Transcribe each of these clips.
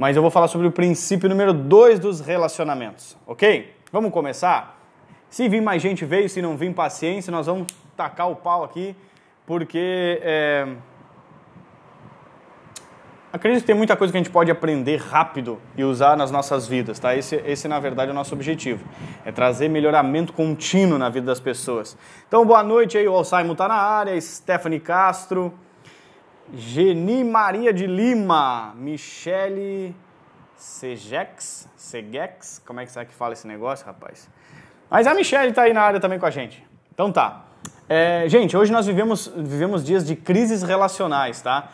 mas eu vou falar sobre o princípio número 2 dos relacionamentos, ok? Vamos começar? Se vir mais gente, veio, se não vir, paciência, nós vamos tacar o pau aqui, porque é... acredito que tem muita coisa que a gente pode aprender rápido e usar nas nossas vidas, tá? Esse, esse na verdade, é o nosso objetivo, é trazer melhoramento contínuo na vida das pessoas. Então, boa noite aí, o Alzheimer tá na área, Stephanie Castro... Geni Maria de Lima, Michele Segex, Segex, como é que será que fala esse negócio, rapaz? Mas a Michele está aí na área também com a gente. Então tá. É, gente, hoje nós vivemos, vivemos dias de crises relacionais, tá?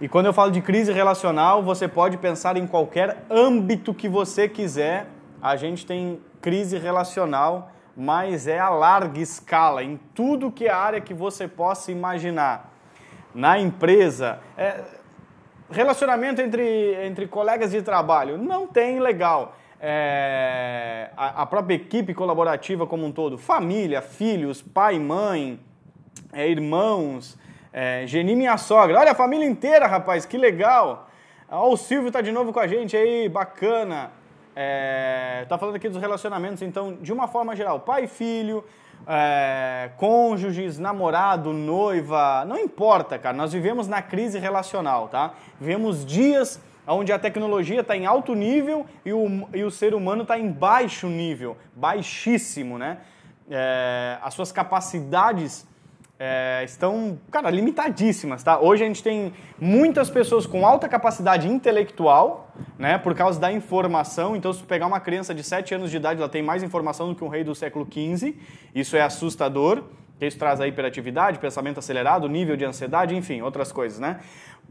E quando eu falo de crise relacional, você pode pensar em qualquer âmbito que você quiser. A gente tem crise relacional, mas é a larga escala, em tudo que é área que você possa imaginar na empresa. É, relacionamento entre, entre colegas de trabalho não tem legal. É, a, a, própria equipe colaborativa como um todo, família, filhos, pai, mãe, é, irmãos, é, Geni minha sogra. Olha a família inteira, rapaz, que legal. Ó, o Silvio tá de novo com a gente aí, bacana. É, tá falando aqui dos relacionamentos, então, de uma forma geral, pai e filho, é, cônjuges, namorado, noiva, não importa, cara. Nós vivemos na crise relacional, tá? Vivemos dias onde a tecnologia está em alto nível e o, e o ser humano está em baixo nível, baixíssimo, né? É, as suas capacidades é, estão, cara, limitadíssimas, tá? Hoje a gente tem muitas pessoas com alta capacidade intelectual, né, por causa da informação. Então, se tu pegar uma criança de 7 anos de idade, ela tem mais informação do que um rei do século XV. Isso é assustador. Isso traz a hiperatividade, pensamento acelerado, nível de ansiedade, enfim, outras coisas, né?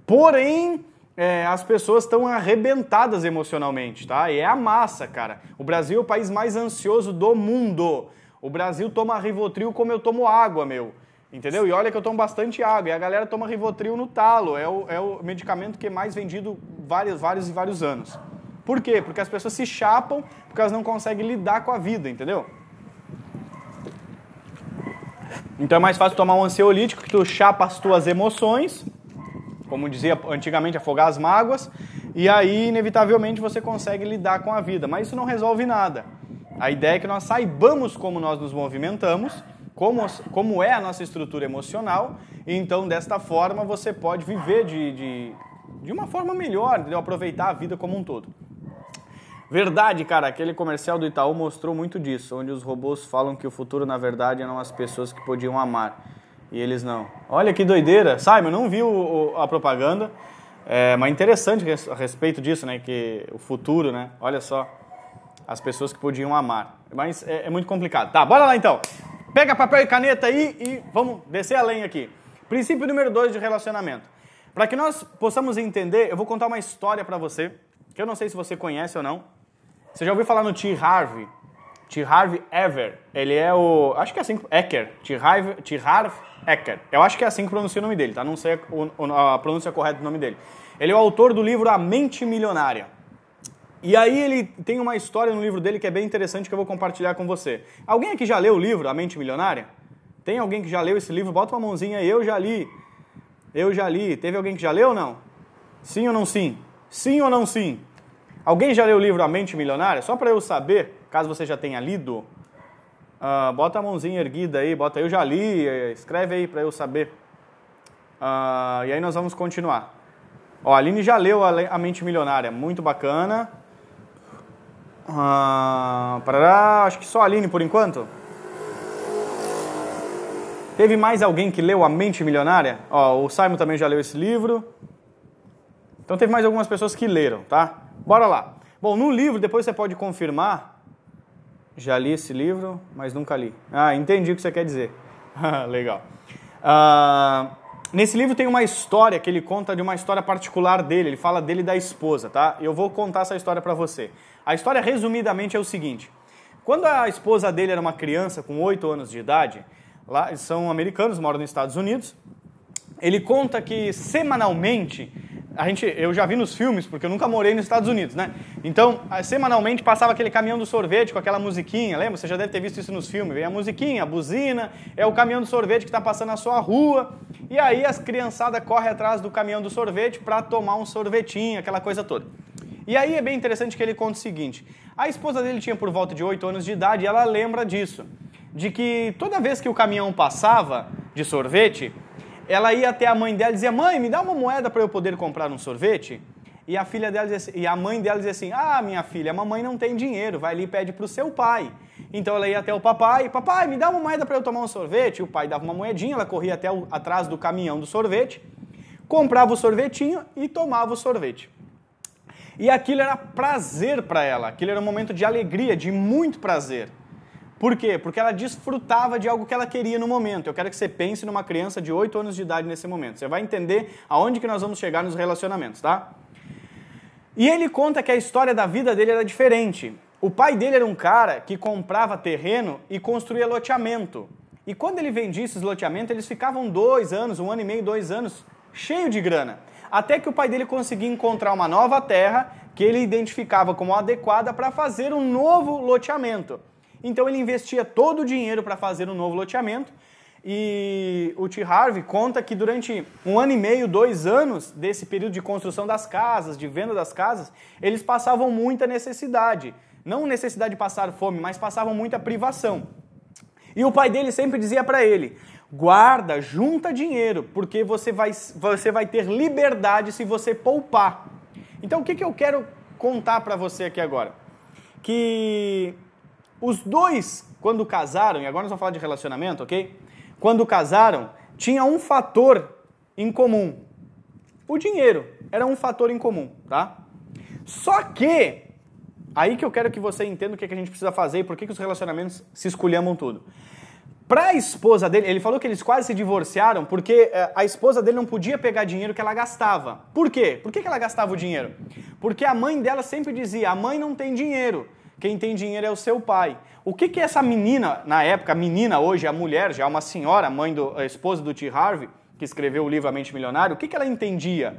Porém, é, as pessoas estão arrebentadas emocionalmente, tá? E é a massa, cara. O Brasil é o país mais ansioso do mundo. O Brasil toma Rivotril como eu tomo água, meu. Entendeu? E olha que eu tomo bastante água. E a galera toma Rivotril no talo. É o, é o medicamento que é mais vendido vários, vários e vários anos. Por quê? Porque as pessoas se chapam porque elas não conseguem lidar com a vida, entendeu? Então é mais fácil tomar um ansiolítico que tu chapa as tuas emoções, como dizia antigamente, afogar as mágoas, e aí inevitavelmente você consegue lidar com a vida. Mas isso não resolve nada. A ideia é que nós saibamos como nós nos movimentamos como, como é a nossa estrutura emocional, e então desta forma você pode viver de, de, de uma forma melhor, entendeu? aproveitar a vida como um todo. Verdade, cara, aquele comercial do Itaú mostrou muito disso, onde os robôs falam que o futuro, na verdade, eram as pessoas que podiam amar e eles não. Olha que doideira. Simon, não viu a propaganda, é, mas interessante a respeito disso, né? Que o futuro, né? Olha só, as pessoas que podiam amar. Mas é, é muito complicado. Tá, bora lá então. Pega papel e caneta aí e vamos descer a lenha aqui. Princípio número 2 de relacionamento. Para que nós possamos entender, eu vou contar uma história para você, que eu não sei se você conhece ou não. Você já ouviu falar no T. Harvey? T. Harvey Ever. Ele é o. Acho que é assim. Ecker. T. Harvey, T. Harvey Ecker. Eu acho que é assim que pronuncia o nome dele, tá? Não sei a, a pronúncia correta do nome dele. Ele é o autor do livro A Mente Milionária. E aí ele tem uma história no livro dele que é bem interessante que eu vou compartilhar com você. Alguém aqui já leu o livro A Mente Milionária? Tem alguém que já leu esse livro? Bota uma mãozinha aí, eu já li. Eu já li. Teve alguém que já leu ou não? Sim ou não sim? Sim ou não sim? Alguém já leu o livro A Mente Milionária? Só para eu saber, caso você já tenha lido, uh, bota a mãozinha erguida aí, bota eu já li, escreve aí para eu saber. Uh, e aí nós vamos continuar. Ó, a Aline já leu A Mente Milionária, muito bacana. Ah, parará, acho que só a Aline por enquanto. Teve mais alguém que leu A Mente Milionária? Ó, o Simon também já leu esse livro. Então teve mais algumas pessoas que leram, tá? Bora lá. Bom, no livro, depois você pode confirmar. Já li esse livro, mas nunca li. Ah, entendi o que você quer dizer. Legal. Ah, nesse livro tem uma história que ele conta de uma história particular dele. Ele fala dele da esposa, tá? Eu vou contar essa história para você. A história, resumidamente, é o seguinte: quando a esposa dele era uma criança com 8 anos de idade, lá são americanos, moram nos Estados Unidos, ele conta que semanalmente a gente, eu já vi nos filmes, porque eu nunca morei nos Estados Unidos, né? Então, semanalmente passava aquele caminhão do sorvete com aquela musiquinha, lembra? Você já deve ter visto isso nos filmes. Vem a musiquinha, a buzina, é o caminhão do sorvete que está passando na sua rua. E aí as criançadas correm atrás do caminhão do sorvete para tomar um sorvetinho, aquela coisa toda. E aí é bem interessante que ele conta o seguinte: a esposa dele tinha por volta de 8 anos de idade e ela lembra disso. De que toda vez que o caminhão passava de sorvete, ela ia até a mãe dela e dizia: Mãe, me dá uma moeda para eu poder comprar um sorvete? E a filha dela assim, e a mãe dela dizia assim: Ah, minha filha, a mamãe não tem dinheiro, vai ali e pede para o seu pai. Então ela ia até o papai: Papai, me dá uma moeda para eu tomar um sorvete. O pai dava uma moedinha, ela corria até o, atrás do caminhão do sorvete, comprava o sorvetinho e tomava o sorvete. E aquilo era prazer para ela, aquilo era um momento de alegria, de muito prazer. Por quê? Porque ela desfrutava de algo que ela queria no momento. Eu quero que você pense numa criança de 8 anos de idade nesse momento. Você vai entender aonde que nós vamos chegar nos relacionamentos, tá? E ele conta que a história da vida dele era diferente. O pai dele era um cara que comprava terreno e construía loteamento. E quando ele vendia esses loteamentos, eles ficavam dois anos, um ano e meio, dois anos, cheio de grana. Até que o pai dele conseguia encontrar uma nova terra que ele identificava como adequada para fazer um novo loteamento. Então ele investia todo o dinheiro para fazer um novo loteamento e o T. Harvey conta que durante um ano e meio, dois anos desse período de construção das casas, de venda das casas, eles passavam muita necessidade. Não necessidade de passar fome, mas passavam muita privação. E o pai dele sempre dizia para ele: guarda, junta dinheiro, porque você vai, você vai ter liberdade se você poupar. Então o que, que eu quero contar para você aqui agora? Que os dois, quando casaram, e agora nós vamos falar de relacionamento, ok? Quando casaram, tinha um fator em comum. O dinheiro era um fator em comum, tá? Só que, aí que eu quero que você entenda o que, a gente precisa fazer e por que, que os relacionamentos se esculhamam tudo. Para a esposa dele, ele falou que eles quase se divorciaram porque eh, a esposa dele não podia pegar dinheiro que ela gastava. Por quê? Por que, que ela gastava o dinheiro? Porque a mãe dela sempre dizia: a mãe não tem dinheiro. Quem tem dinheiro é o seu pai. O que que essa menina, na época, a menina hoje, a mulher, já uma senhora, mãe do, a esposa do T. Harvey, que escreveu o livro A Mente Milionário, o que que ela entendia?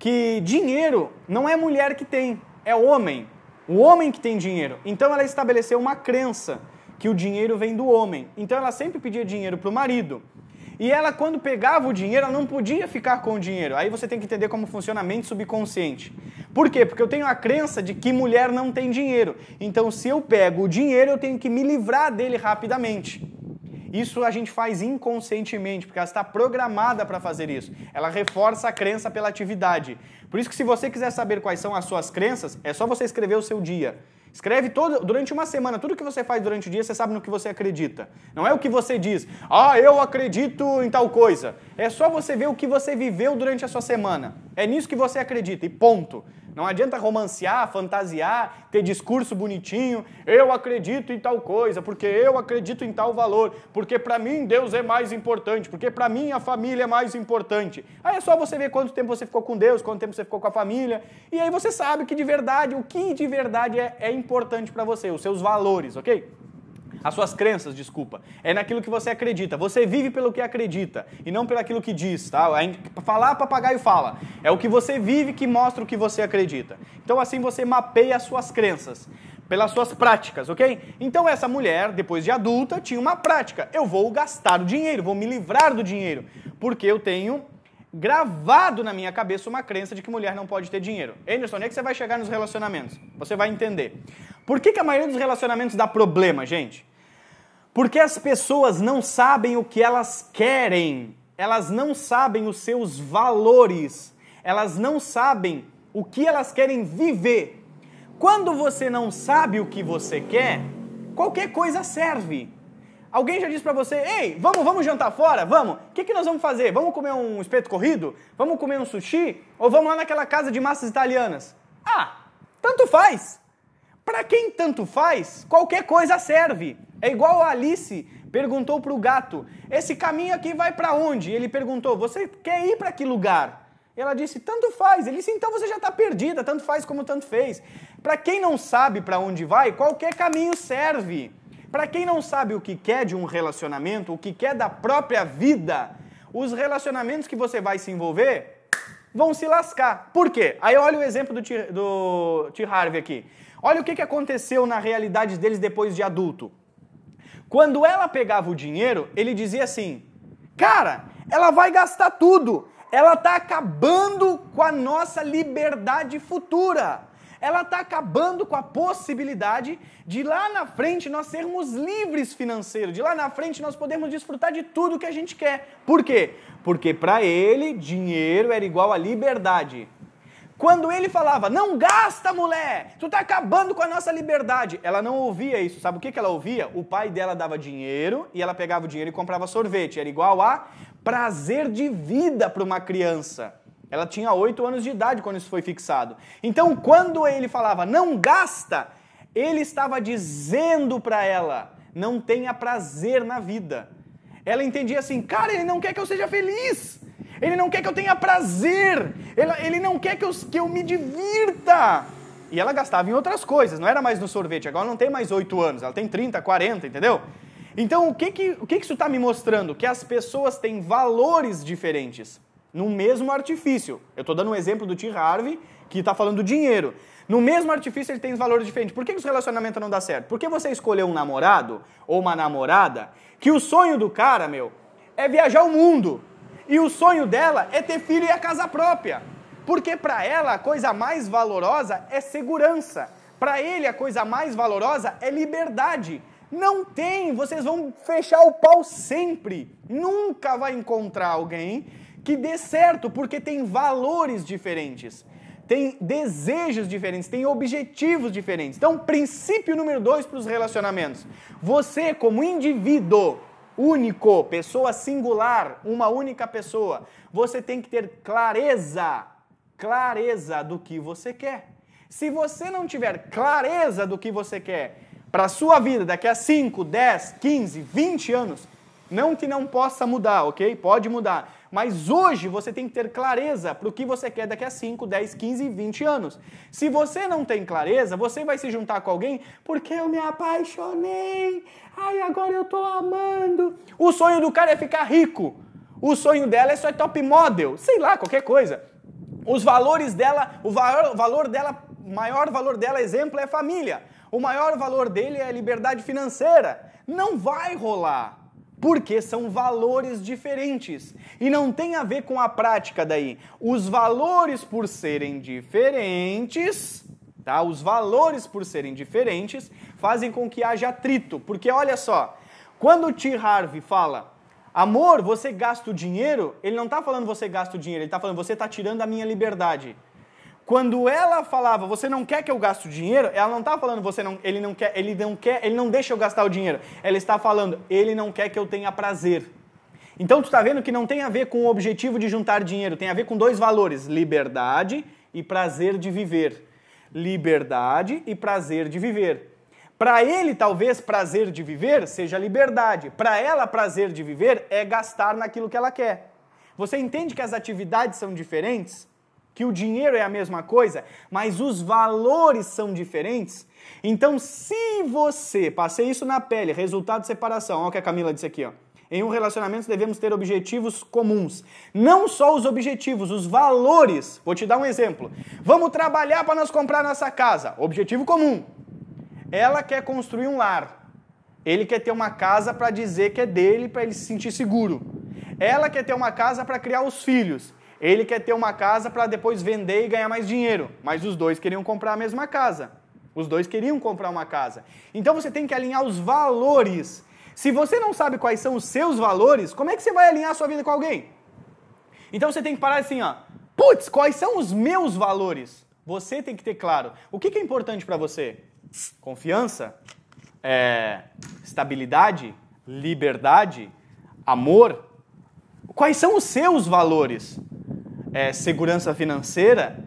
Que dinheiro não é mulher que tem, é homem. O homem que tem dinheiro. Então ela estabeleceu uma crença que o dinheiro vem do homem. Então ela sempre pedia dinheiro para o marido. E ela, quando pegava o dinheiro, ela não podia ficar com o dinheiro. Aí você tem que entender como funciona a mente subconsciente. Por quê? Porque eu tenho a crença de que mulher não tem dinheiro. Então, se eu pego o dinheiro, eu tenho que me livrar dele rapidamente. Isso a gente faz inconscientemente, porque ela está programada para fazer isso. Ela reforça a crença pela atividade. Por isso que se você quiser saber quais são as suas crenças, é só você escrever o seu dia. Escreve todo, durante uma semana, tudo que você faz durante o dia, você sabe no que você acredita. Não é o que você diz, ah, eu acredito em tal coisa. É só você ver o que você viveu durante a sua semana. É nisso que você acredita, e ponto. Não adianta romancear, fantasiar, ter discurso bonitinho. Eu acredito em tal coisa, porque eu acredito em tal valor, porque para mim Deus é mais importante, porque para mim a família é mais importante. Aí é só você ver quanto tempo você ficou com Deus, quanto tempo você ficou com a família, e aí você sabe que de verdade, o que de verdade é, é importante para você, os seus valores, ok? As suas crenças, desculpa. É naquilo que você acredita. Você vive pelo que acredita e não pelo aquilo que diz, tá? Falar, papagaio fala. É o que você vive que mostra o que você acredita. Então assim você mapeia as suas crenças pelas suas práticas, ok? Então essa mulher, depois de adulta, tinha uma prática. Eu vou gastar o dinheiro, vou me livrar do dinheiro, porque eu tenho gravado na minha cabeça uma crença de que mulher não pode ter dinheiro. Anderson, onde é que você vai chegar nos relacionamentos? Você vai entender. Por que, que a maioria dos relacionamentos dá problema, gente? Porque as pessoas não sabem o que elas querem, elas não sabem os seus valores, elas não sabem o que elas querem viver. Quando você não sabe o que você quer, qualquer coisa serve. Alguém já disse para você, ei, vamos, vamos jantar fora? Vamos. O que, que nós vamos fazer? Vamos comer um espeto corrido? Vamos comer um sushi? Ou vamos lá naquela casa de massas italianas? Ah, tanto faz. Para quem tanto faz, qualquer coisa serve. É igual a Alice perguntou para o gato: esse caminho aqui vai para onde? Ele perguntou: você quer ir para que lugar? Ela disse: tanto faz. Ele disse: então você já está perdida, tanto faz como tanto fez. Para quem não sabe para onde vai, qualquer caminho serve. Para quem não sabe o que quer de um relacionamento, o que quer da própria vida, os relacionamentos que você vai se envolver vão se lascar. Por quê? Aí olha o exemplo do T. Harvey aqui. Olha o que, que aconteceu na realidade deles depois de adulto. Quando ela pegava o dinheiro, ele dizia assim: Cara, ela vai gastar tudo. Ela está acabando com a nossa liberdade futura. ela está acabando com a possibilidade de lá na frente nós sermos livres financeiros, de lá na frente nós podemos desfrutar de tudo que a gente quer. Por quê? Porque para ele, dinheiro era igual a liberdade. Quando ele falava, não gasta, mulher, tu tá acabando com a nossa liberdade. Ela não ouvia isso. Sabe o que, que ela ouvia? O pai dela dava dinheiro e ela pegava o dinheiro e comprava sorvete. Era igual a prazer de vida para uma criança. Ela tinha oito anos de idade quando isso foi fixado. Então, quando ele falava, não gasta, ele estava dizendo para ela, não tenha prazer na vida. Ela entendia assim, cara, ele não quer que eu seja feliz. Ele não quer que eu tenha prazer. Ele, ele não quer que eu, que eu me divirta. E ela gastava em outras coisas, não era mais no sorvete. Agora não tem mais 8 anos, ela tem 30, 40, entendeu? Então, o que, que, o que, que isso está me mostrando? Que as pessoas têm valores diferentes no mesmo artifício. Eu estou dando um exemplo do T. Harvey, que está falando do dinheiro. No mesmo artifício ele tem valores diferentes. Por que, que os relacionamentos não dão certo? Porque você escolheu um namorado ou uma namorada que o sonho do cara, meu, é viajar o mundo. E o sonho dela é ter filho e a casa própria. Porque para ela a coisa mais valorosa é segurança. Para ele a coisa mais valorosa é liberdade. Não tem, vocês vão fechar o pau sempre. Nunca vai encontrar alguém que dê certo, porque tem valores diferentes, tem desejos diferentes, tem objetivos diferentes. Então, princípio número dois para os relacionamentos: você, como indivíduo, único, pessoa singular, uma única pessoa. Você tem que ter clareza, clareza do que você quer. Se você não tiver clareza do que você quer para a sua vida daqui a 5, 10, 15, 20 anos, não que não possa mudar, ok? Pode mudar. Mas hoje você tem que ter clareza para o que você quer daqui a 5, 10, 15, 20 anos. Se você não tem clareza, você vai se juntar com alguém porque eu me apaixonei. Ai, agora eu tô amando. O sonho do cara é ficar rico. O sonho dela é ser top model. Sei lá, qualquer coisa. Os valores dela, o valor dela, maior valor dela, exemplo, é família. O maior valor dele é liberdade financeira. Não vai rolar porque são valores diferentes e não tem a ver com a prática daí. Os valores por serem diferentes, tá? Os valores por serem diferentes fazem com que haja atrito, porque olha só, quando o T. Harvey fala Amor, você gasta o dinheiro, ele não está falando você gasta o dinheiro, ele está falando você está tirando a minha liberdade. Quando ela falava, você não quer que eu gaste o dinheiro, ela não está falando, você não, ele não quer, ele não quer, ele não deixa eu gastar o dinheiro. Ela está falando, ele não quer que eu tenha prazer. Então tu está vendo que não tem a ver com o objetivo de juntar dinheiro, tem a ver com dois valores: liberdade e prazer de viver. Liberdade e prazer de viver. Para ele, talvez prazer de viver seja liberdade. Para ela, prazer de viver é gastar naquilo que ela quer. Você entende que as atividades são diferentes? Que o dinheiro é a mesma coisa, mas os valores são diferentes. Então, se você, passei isso na pele, resultado de separação, olha o que a Camila disse aqui, ó. Em um relacionamento devemos ter objetivos comuns. Não só os objetivos, os valores. Vou te dar um exemplo. Vamos trabalhar para nós comprar nossa casa. Objetivo comum. Ela quer construir um lar. Ele quer ter uma casa para dizer que é dele, para ele se sentir seguro. Ela quer ter uma casa para criar os filhos. Ele quer ter uma casa para depois vender e ganhar mais dinheiro, mas os dois queriam comprar a mesma casa. Os dois queriam comprar uma casa. Então você tem que alinhar os valores. Se você não sabe quais são os seus valores, como é que você vai alinhar a sua vida com alguém? Então você tem que parar assim, ó. Putz, quais são os meus valores? Você tem que ter claro. O que é importante para você? Confiança? É, estabilidade? Liberdade? Amor? Quais são os seus valores? É, segurança financeira,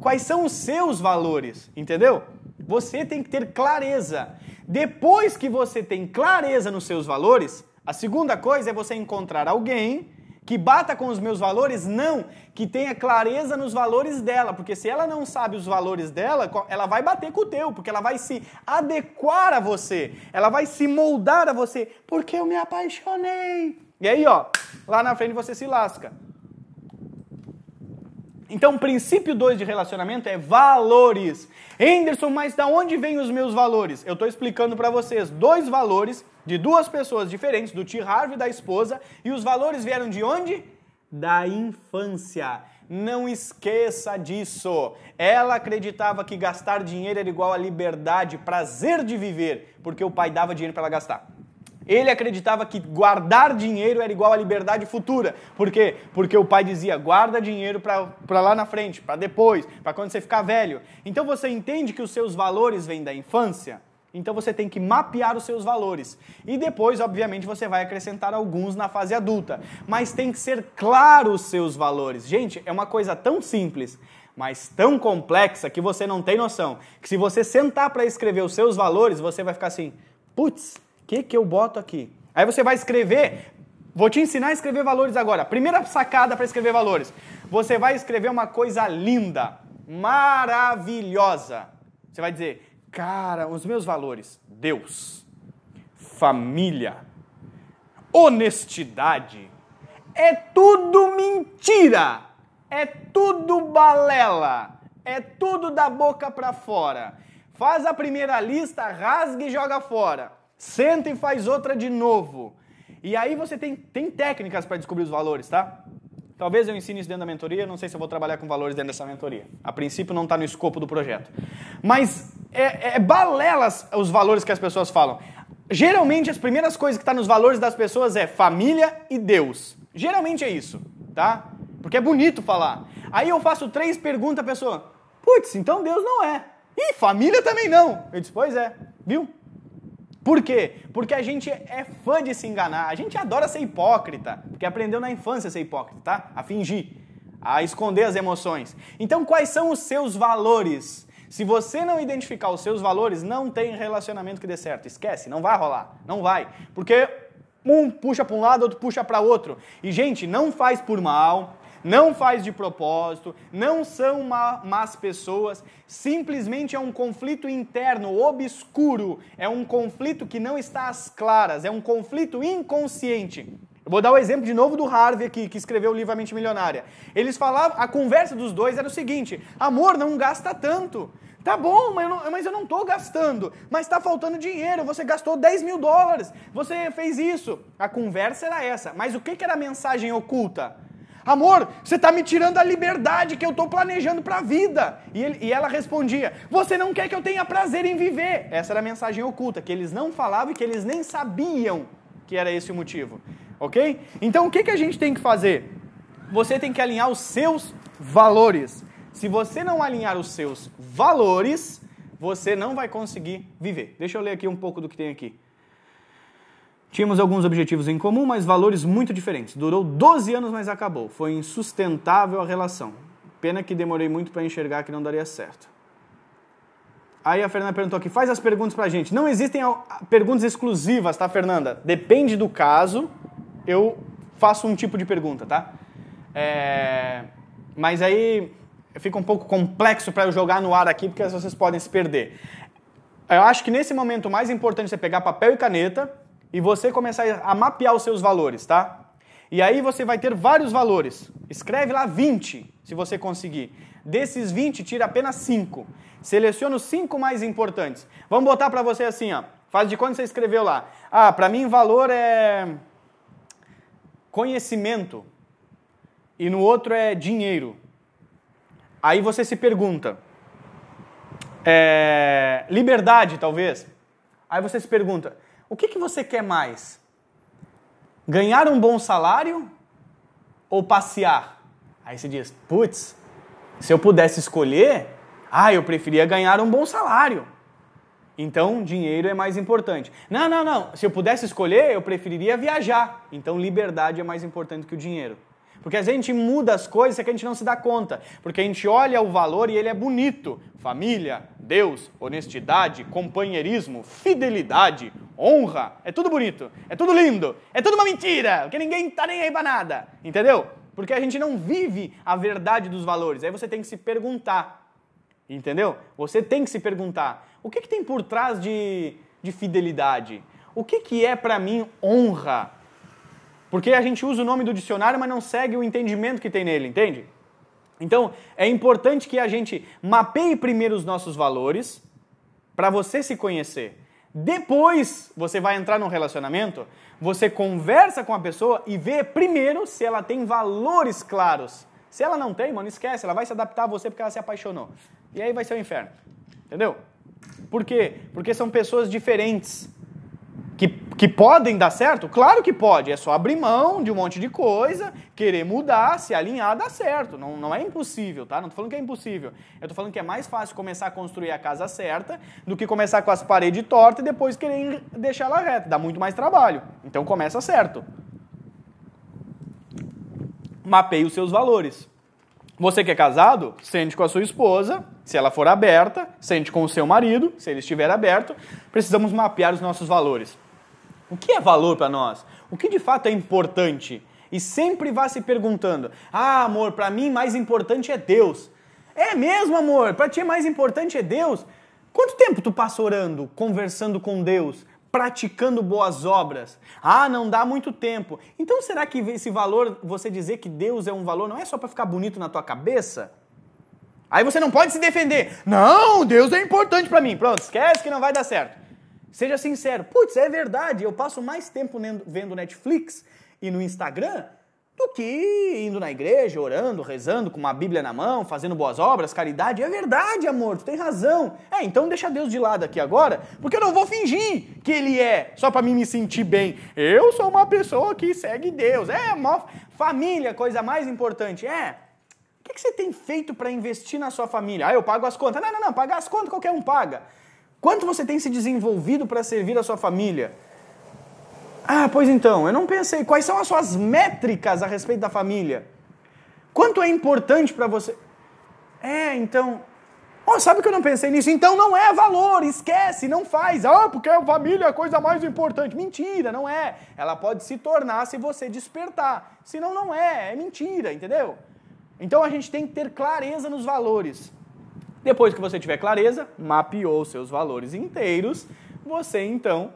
quais são os seus valores, entendeu? Você tem que ter clareza. Depois que você tem clareza nos seus valores, a segunda coisa é você encontrar alguém que bata com os meus valores, não, que tenha clareza nos valores dela, porque se ela não sabe os valores dela, ela vai bater com o teu, porque ela vai se adequar a você, ela vai se moldar a você, porque eu me apaixonei. E aí, ó, lá na frente você se lasca. Então, princípio 2 de relacionamento é valores. Henderson, mas da onde vêm os meus valores? Eu estou explicando para vocês dois valores de duas pessoas diferentes, do T. Harvey e da esposa, e os valores vieram de onde? Da infância. Não esqueça disso. Ela acreditava que gastar dinheiro era igual a liberdade, prazer de viver, porque o pai dava dinheiro para ela gastar. Ele acreditava que guardar dinheiro era igual a liberdade futura. Por quê? Porque o pai dizia: guarda dinheiro para lá na frente, para depois, para quando você ficar velho. Então você entende que os seus valores vêm da infância? Então você tem que mapear os seus valores. E depois, obviamente, você vai acrescentar alguns na fase adulta. Mas tem que ser claro os seus valores. Gente, é uma coisa tão simples, mas tão complexa que você não tem noção. Que se você sentar para escrever os seus valores, você vai ficar assim: putz, que, que eu boto aqui? Aí você vai escrever. Vou te ensinar a escrever valores agora. Primeira sacada para escrever valores. Você vai escrever uma coisa linda, maravilhosa. Você vai dizer: Cara, os meus valores: Deus, família, honestidade. É tudo mentira. É tudo balela. É tudo da boca para fora. Faz a primeira lista, rasga e joga fora. Senta e faz outra de novo. E aí você tem, tem técnicas para descobrir os valores, tá? Talvez eu ensine isso dentro da mentoria, não sei se eu vou trabalhar com valores dentro dessa mentoria. A princípio não está no escopo do projeto. Mas é, é balelas os valores que as pessoas falam. Geralmente as primeiras coisas que estão tá nos valores das pessoas é família e Deus. Geralmente é isso, tá? Porque é bonito falar. Aí eu faço três perguntas à pessoa. Putz, então Deus não é. E família também não. Eu disse, pois é, viu? Por quê? Porque a gente é fã de se enganar, a gente adora ser hipócrita, porque aprendeu na infância a ser hipócrita, tá? A fingir, a esconder as emoções. Então, quais são os seus valores? Se você não identificar os seus valores, não tem relacionamento que dê certo. Esquece, não vai rolar, não vai. Porque um puxa para um lado, outro puxa para outro. E gente, não faz por mal, não faz de propósito, não são más pessoas, simplesmente é um conflito interno, obscuro, é um conflito que não está às claras, é um conflito inconsciente. Eu vou dar o exemplo de novo do Harvey aqui, que escreveu o livro A Mente Milionária. Eles falavam, a conversa dos dois era o seguinte: amor, não gasta tanto. Tá bom, mas eu não, não tô gastando. Mas está faltando dinheiro. Você gastou 10 mil dólares. Você fez isso. A conversa era essa. Mas o que, que era a mensagem oculta? Amor, você está me tirando a liberdade que eu estou planejando para a vida. E, ele, e ela respondia: Você não quer que eu tenha prazer em viver. Essa era a mensagem oculta, que eles não falavam e que eles nem sabiam que era esse o motivo. Ok? Então o que, que a gente tem que fazer? Você tem que alinhar os seus valores. Se você não alinhar os seus valores, você não vai conseguir viver. Deixa eu ler aqui um pouco do que tem aqui. Tínhamos alguns objetivos em comum, mas valores muito diferentes. Durou 12 anos, mas acabou. Foi insustentável a relação. Pena que demorei muito para enxergar que não daria certo. Aí a Fernanda perguntou aqui, faz as perguntas pra gente. Não existem perguntas exclusivas, tá, Fernanda? Depende do caso, eu faço um tipo de pergunta, tá? É... Mas aí fica um pouco complexo para eu jogar no ar aqui, porque vocês podem se perder. Eu acho que nesse momento o mais importante é pegar papel e caneta e você começar a mapear os seus valores, tá? E aí você vai ter vários valores. Escreve lá 20, se você conseguir. Desses 20, tira apenas 5. Seleciona os 5 mais importantes. Vamos botar para você assim, ó. Faz de quando você escreveu lá. Ah, para mim valor é conhecimento. E no outro é dinheiro. Aí você se pergunta, é, liberdade talvez. Aí você se pergunta, o que, que você quer mais? Ganhar um bom salário ou passear? Aí você diz, putz, se eu pudesse escolher, ah, eu preferia ganhar um bom salário. Então, dinheiro é mais importante. Não, não, não. Se eu pudesse escolher, eu preferiria viajar. Então, liberdade é mais importante que o dinheiro. Porque a gente muda as coisas é que a gente não se dá conta. Porque a gente olha o valor e ele é bonito. Família, Deus, honestidade, companheirismo, fidelidade, honra. É tudo bonito. É tudo lindo. É tudo uma mentira. Porque ninguém tá nem aí pra nada. Entendeu? Porque a gente não vive a verdade dos valores. Aí você tem que se perguntar. Entendeu? Você tem que se perguntar. O que, que tem por trás de, de fidelidade? O que, que é para mim honra? Porque a gente usa o nome do dicionário, mas não segue o entendimento que tem nele, entende? Então, é importante que a gente mapeie primeiro os nossos valores para você se conhecer. Depois, você vai entrar num relacionamento, você conversa com a pessoa e vê primeiro se ela tem valores claros Se ela não tem, mano, esquece, ela vai se adaptar a você porque ela se apaixonou. E aí vai ser o um inferno. Entendeu? Por quê? Porque são pessoas diferentes. Que, que podem dar certo? Claro que pode. É só abrir mão de um monte de coisa, querer mudar, se alinhar, dá certo. Não, não é impossível, tá? Não tô falando que é impossível. Eu tô falando que é mais fácil começar a construir a casa certa do que começar com as paredes tortas e depois querer deixar ela reta. Dá muito mais trabalho. Então começa certo. Mapeie os seus valores. Você que é casado, sente com a sua esposa, se ela for aberta, sente com o seu marido, se ele estiver aberto. Precisamos mapear os nossos valores. O que é valor para nós? O que de fato é importante? E sempre vá se perguntando: "Ah, amor, para mim mais importante é Deus". É mesmo, amor? Para ti mais importante é Deus? Quanto tempo tu passa orando, conversando com Deus, praticando boas obras? Ah, não dá muito tempo. Então será que esse valor, você dizer que Deus é um valor, não é só para ficar bonito na tua cabeça? Aí você não pode se defender. Não, Deus é importante para mim. Pronto, esquece que não vai dar certo. Seja sincero. Putz, é verdade, eu passo mais tempo vendo Netflix e no Instagram do que indo na igreja, orando, rezando, com uma Bíblia na mão, fazendo boas obras, caridade. É verdade, amor, tu tem razão. É, então deixa Deus de lado aqui agora, porque eu não vou fingir que ele é, só para mim me sentir bem. Eu sou uma pessoa que segue Deus. É, uma família, coisa mais importante. É, o que, que você tem feito para investir na sua família? Ah, eu pago as contas. Não, não, não, pagar as contas qualquer um paga. Quanto você tem se desenvolvido para servir a sua família? Ah, pois então, eu não pensei. Quais são as suas métricas a respeito da família? Quanto é importante para você? É, então. Oh, sabe que eu não pensei nisso? Então não é valor, esquece, não faz. Ah, porque a família é a coisa mais importante. Mentira, não é. Ela pode se tornar se você despertar. Senão não é, é mentira, entendeu? Então a gente tem que ter clareza nos valores. Depois que você tiver clareza, mapeou seus valores inteiros, você então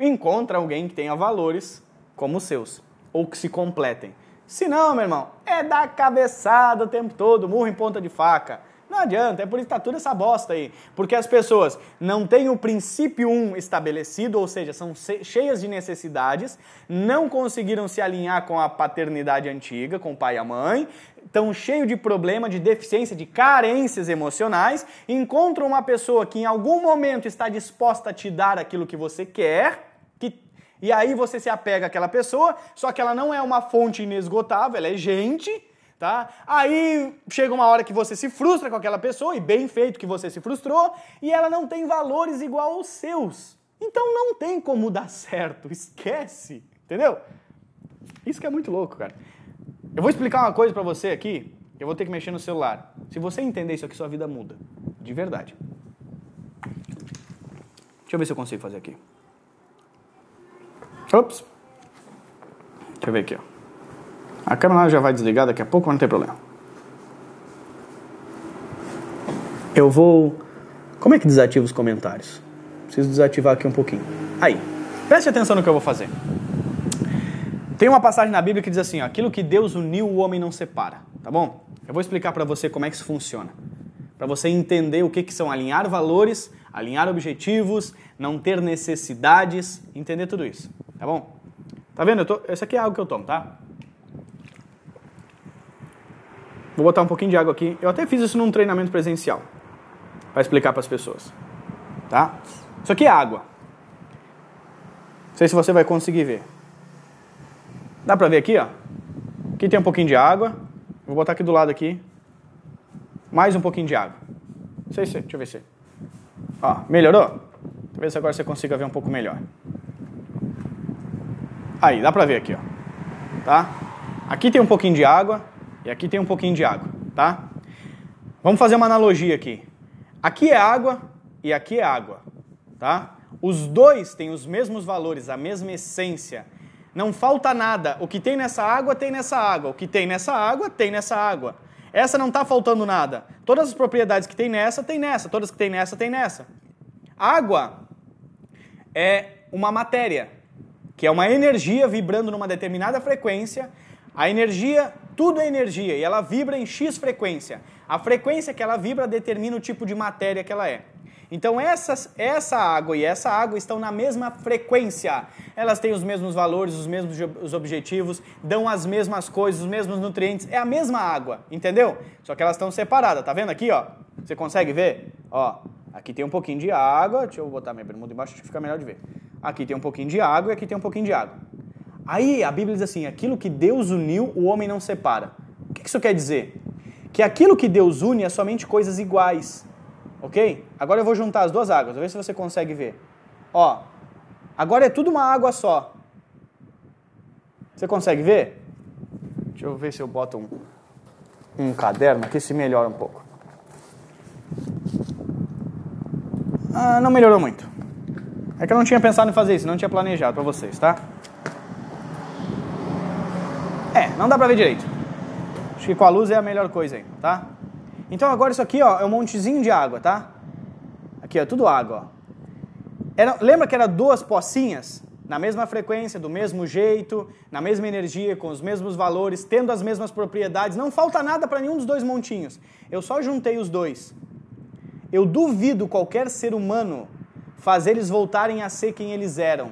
encontra alguém que tenha valores como os seus, ou que se completem. Se não, meu irmão, é dar cabeçada o tempo todo, murro em ponta de faca. Adianta, é por isso que tá toda essa bosta aí. Porque as pessoas não têm o princípio 1 um estabelecido, ou seja, são cheias de necessidades, não conseguiram se alinhar com a paternidade antiga, com o pai e a mãe, estão cheios de problema, de deficiência, de carências emocionais, encontram uma pessoa que em algum momento está disposta a te dar aquilo que você quer, que, e aí você se apega àquela pessoa, só que ela não é uma fonte inesgotável, ela é gente tá? Aí chega uma hora que você se frustra com aquela pessoa, e bem feito que você se frustrou, e ela não tem valores igual aos seus. Então não tem como dar certo, esquece, entendeu? Isso que é muito louco, cara. Eu vou explicar uma coisa para você aqui, eu vou ter que mexer no celular. Se você entender isso aqui, sua vida muda, de verdade. Deixa eu ver se eu consigo fazer aqui. Ops. Deixa eu ver aqui, ó. A câmera já vai desligar daqui a pouco, mas não tem problema. Eu vou. Como é que desativa os comentários? Preciso desativar aqui um pouquinho. Aí, preste atenção no que eu vou fazer. Tem uma passagem na Bíblia que diz assim: ó, aquilo que Deus uniu, o homem não separa. Tá bom? Eu vou explicar para você como é que isso funciona. Para você entender o que, que são alinhar valores, alinhar objetivos, não ter necessidades, entender tudo isso. Tá bom? Tá vendo? Eu tô... Esse aqui é algo que eu tomo, tá? Vou botar um pouquinho de água aqui. Eu até fiz isso num treinamento presencial para explicar para as pessoas. Tá? Isso aqui é água. Não sei se você vai conseguir ver. Dá para ver aqui, ó? Aqui tem um pouquinho de água. Vou botar aqui do lado aqui. Mais um pouquinho de água. Não sei se, deixa eu ver se. Ó, melhorou? Se agora você consiga ver um pouco melhor. Aí, dá pra ver aqui, ó. Tá? Aqui tem um pouquinho de água. E aqui tem um pouquinho de água, tá? Vamos fazer uma analogia aqui. Aqui é água e aqui é água, tá? Os dois têm os mesmos valores, a mesma essência. Não falta nada. O que tem nessa água, tem nessa água. O que tem nessa água, tem nessa água. Essa não está faltando nada. Todas as propriedades que tem nessa, tem nessa. Todas que tem nessa, tem nessa. Água é uma matéria, que é uma energia vibrando numa determinada frequência. A energia tudo é energia e ela vibra em X frequência. A frequência que ela vibra determina o tipo de matéria que ela é. Então essa, essa água e essa água estão na mesma frequência. Elas têm os mesmos valores, os mesmos os objetivos, dão as mesmas coisas, os mesmos nutrientes. É a mesma água, entendeu? Só que elas estão separadas. Tá vendo aqui, ó? Você consegue ver? Ó, aqui tem um pouquinho de água. Deixa eu botar minha bermuda embaixo, acho que fica melhor de ver. Aqui tem um pouquinho de água e aqui tem um pouquinho de água. Aí a Bíblia diz assim: aquilo que Deus uniu, o homem não separa. O que isso quer dizer? Que aquilo que Deus une é somente coisas iguais. Ok? Agora eu vou juntar as duas águas, ver se você consegue ver. Ó, agora é tudo uma água só. Você consegue ver? Deixa eu ver se eu boto um, um caderno aqui, se melhora um pouco. Ah, não melhorou muito. É que eu não tinha pensado em fazer isso, não tinha planejado para vocês, tá? É, não dá pra ver direito. Acho que com a luz é a melhor coisa aí, tá? Então agora isso aqui ó, é um montezinho de água, tá? Aqui é tudo água. Ó. Era, lembra que era duas pocinhas? Na mesma frequência, do mesmo jeito, na mesma energia, com os mesmos valores, tendo as mesmas propriedades. Não falta nada para nenhum dos dois montinhos. Eu só juntei os dois. Eu duvido qualquer ser humano fazer eles voltarem a ser quem eles eram.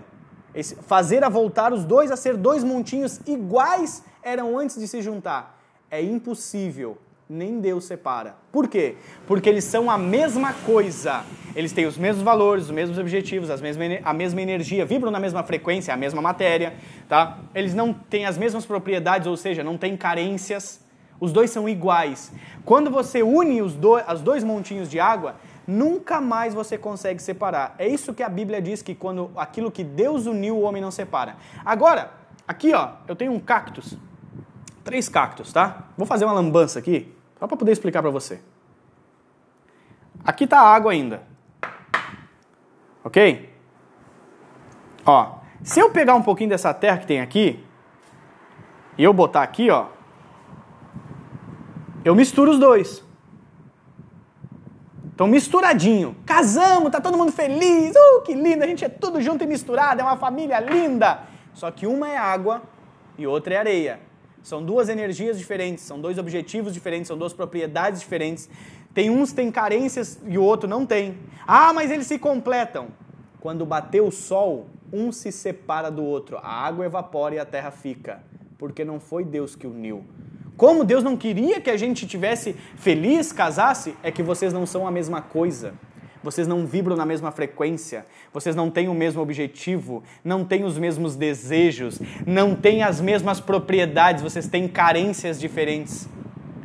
Esse, fazer a voltar os dois a ser dois montinhos iguais eram antes de se juntar. É impossível nem Deus separa. Por quê? Porque eles são a mesma coisa. Eles têm os mesmos valores, os mesmos objetivos, as mesmas, a mesma energia, vibram na mesma frequência, a mesma matéria, tá? Eles não têm as mesmas propriedades, ou seja, não têm carências. Os dois são iguais. Quando você une os dois, os dois montinhos de água, nunca mais você consegue separar. É isso que a Bíblia diz que quando aquilo que Deus uniu, o homem não separa. Agora, aqui ó, eu tenho um cactus. Três cactos, tá? Vou fazer uma lambança aqui só para poder explicar para você. Aqui a água ainda. Ok? Ó, se eu pegar um pouquinho dessa terra que tem aqui e eu botar aqui, ó, eu misturo os dois. Então misturadinho. Casamos, tá todo mundo feliz. Uh, que lindo, a gente é tudo junto e misturado, é uma família linda. Só que uma é água e outra é areia. São duas energias diferentes, são dois objetivos diferentes, são duas propriedades diferentes. Tem uns têm carências e o outro não tem. Ah, mas eles se completam. Quando bater o sol, um se separa do outro. A água evapora e a terra fica, porque não foi Deus que uniu. Como Deus não queria que a gente tivesse feliz, casasse, é que vocês não são a mesma coisa vocês não vibram na mesma frequência, vocês não têm o mesmo objetivo, não têm os mesmos desejos, não têm as mesmas propriedades, vocês têm carências diferentes.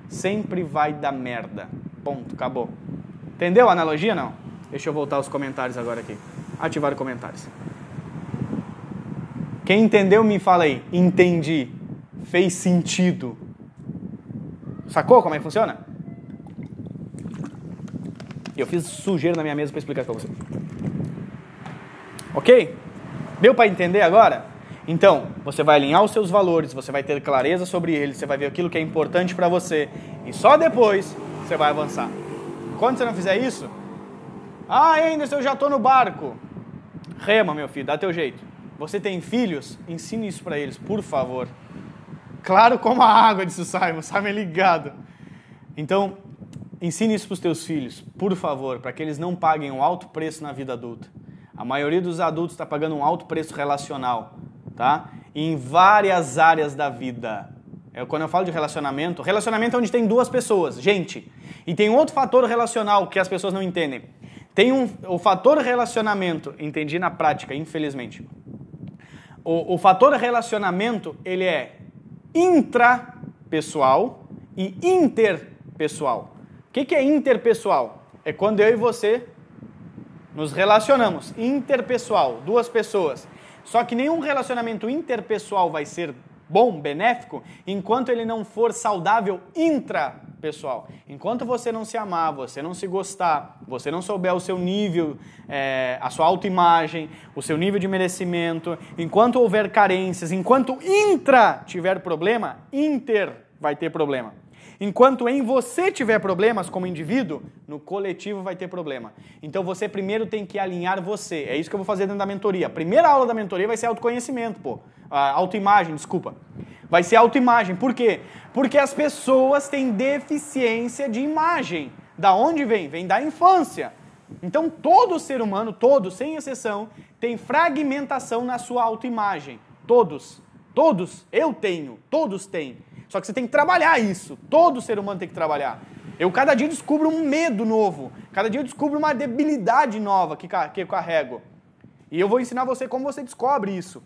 Sempre vai dar merda. Ponto, acabou. Entendeu a analogia não? Deixa eu voltar aos comentários agora aqui. Ativar comentários. Quem entendeu, me fala aí. Entendi. Fez sentido. Sacou como é que funciona? Eu fiz sujeira na minha mesa para explicar para você. Ok? Deu para entender agora? Então, você vai alinhar os seus valores, você vai ter clareza sobre eles, você vai ver aquilo que é importante para você e só depois você vai avançar. Quando você não fizer isso, ah, Anderson, eu já estou no barco. Rema, meu filho, dá teu jeito. Você tem filhos? Ensine isso para eles, por favor. Claro como a água, disse o Simon. Simon é ligado. Então, Ensine isso para os teus filhos, por favor, para que eles não paguem um alto preço na vida adulta. A maioria dos adultos está pagando um alto preço relacional, tá? Em várias áreas da vida. Eu, quando eu falo de relacionamento, relacionamento é onde tem duas pessoas, gente. E tem outro fator relacional que as pessoas não entendem. Tem um, o fator relacionamento, entendi na prática, infelizmente. O, o fator relacionamento, ele é intrapessoal e interpessoal que, que é interpessoal? É quando eu e você nos relacionamos. Interpessoal, duas pessoas. Só que nenhum relacionamento interpessoal vai ser bom, benéfico, enquanto ele não for saudável intrapessoal. Enquanto você não se amar, você não se gostar, você não souber o seu nível, é, a sua autoimagem, o seu nível de merecimento, enquanto houver carências, enquanto intra tiver problema, inter vai ter problema. Enquanto em você tiver problemas como indivíduo, no coletivo vai ter problema. Então você primeiro tem que alinhar você. É isso que eu vou fazer dentro da mentoria. A primeira aula da mentoria vai ser autoconhecimento, pô. Ah, autoimagem, desculpa. Vai ser autoimagem. Por quê? Porque as pessoas têm deficiência de imagem. Da onde vem? Vem da infância. Então todo ser humano, todos, sem exceção, tem fragmentação na sua autoimagem. Todos. Todos. Eu tenho. Todos têm. Só que você tem que trabalhar isso. Todo ser humano tem que trabalhar. Eu cada dia descubro um medo novo. Cada dia eu descubro uma debilidade nova que, que eu carrego. E eu vou ensinar você como você descobre isso.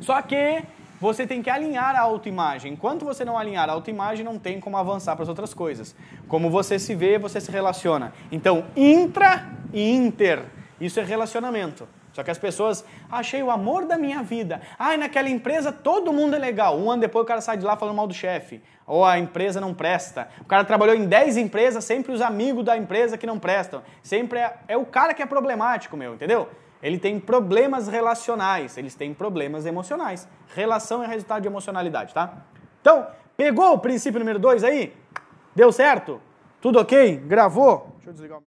Só que você tem que alinhar a autoimagem. Enquanto você não alinhar a autoimagem, não tem como avançar para as outras coisas. Como você se vê, você se relaciona. Então, intra e inter. Isso é relacionamento. Só que as pessoas, achei o amor da minha vida. Ai, naquela empresa todo mundo é legal. Um ano depois o cara sai de lá falando mal do chefe. Ou a empresa não presta. O cara trabalhou em 10 empresas, sempre os amigos da empresa que não prestam. Sempre é, é o cara que é problemático, meu, entendeu? Ele tem problemas relacionais, eles têm problemas emocionais. Relação é resultado de emocionalidade, tá? Então, pegou o princípio número 2 aí? Deu certo? Tudo ok? Gravou? Deixa eu desligar.